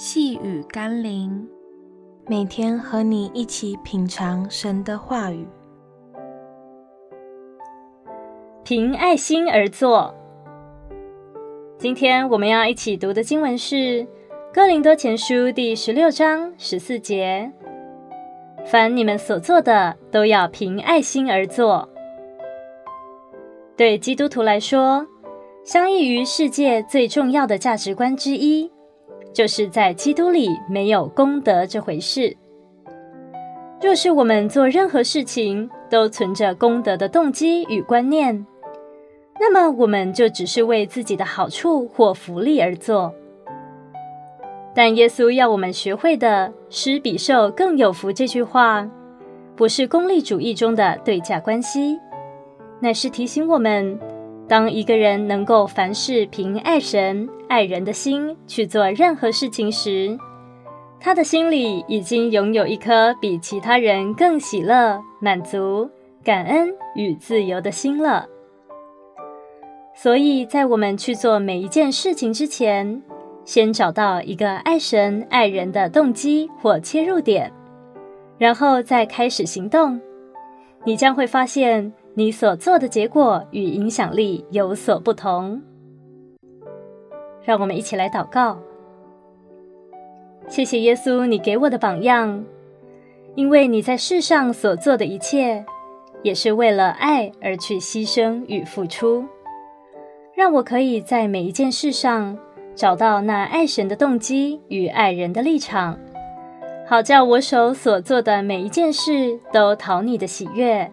细雨甘霖，每天和你一起品尝神的话语，凭爱心而作。今天我们要一起读的经文是《哥林多前书》第十六章十四节：“凡你们所做的，都要凭爱心而做。”对基督徒来说，相异于世界最重要的价值观之一。就是在基督里没有功德这回事。若是我们做任何事情都存着功德的动机与观念，那么我们就只是为自己的好处或福利而做。但耶稣要我们学会的“施比受更有福”这句话，不是功利主义中的对价关系，乃是提醒我们。当一个人能够凡事凭爱神、爱人的心去做任何事情时，他的心里已经拥有一颗比其他人更喜乐、满足、感恩与自由的心了。所以在我们去做每一件事情之前，先找到一个爱神、爱人的动机或切入点，然后再开始行动，你将会发现。你所做的结果与影响力有所不同。让我们一起来祷告。谢谢耶稣，你给我的榜样，因为你在世上所做的一切，也是为了爱而去牺牲与付出，让我可以在每一件事上找到那爱神的动机与爱人的立场，好叫我手所做的每一件事都讨你的喜悦。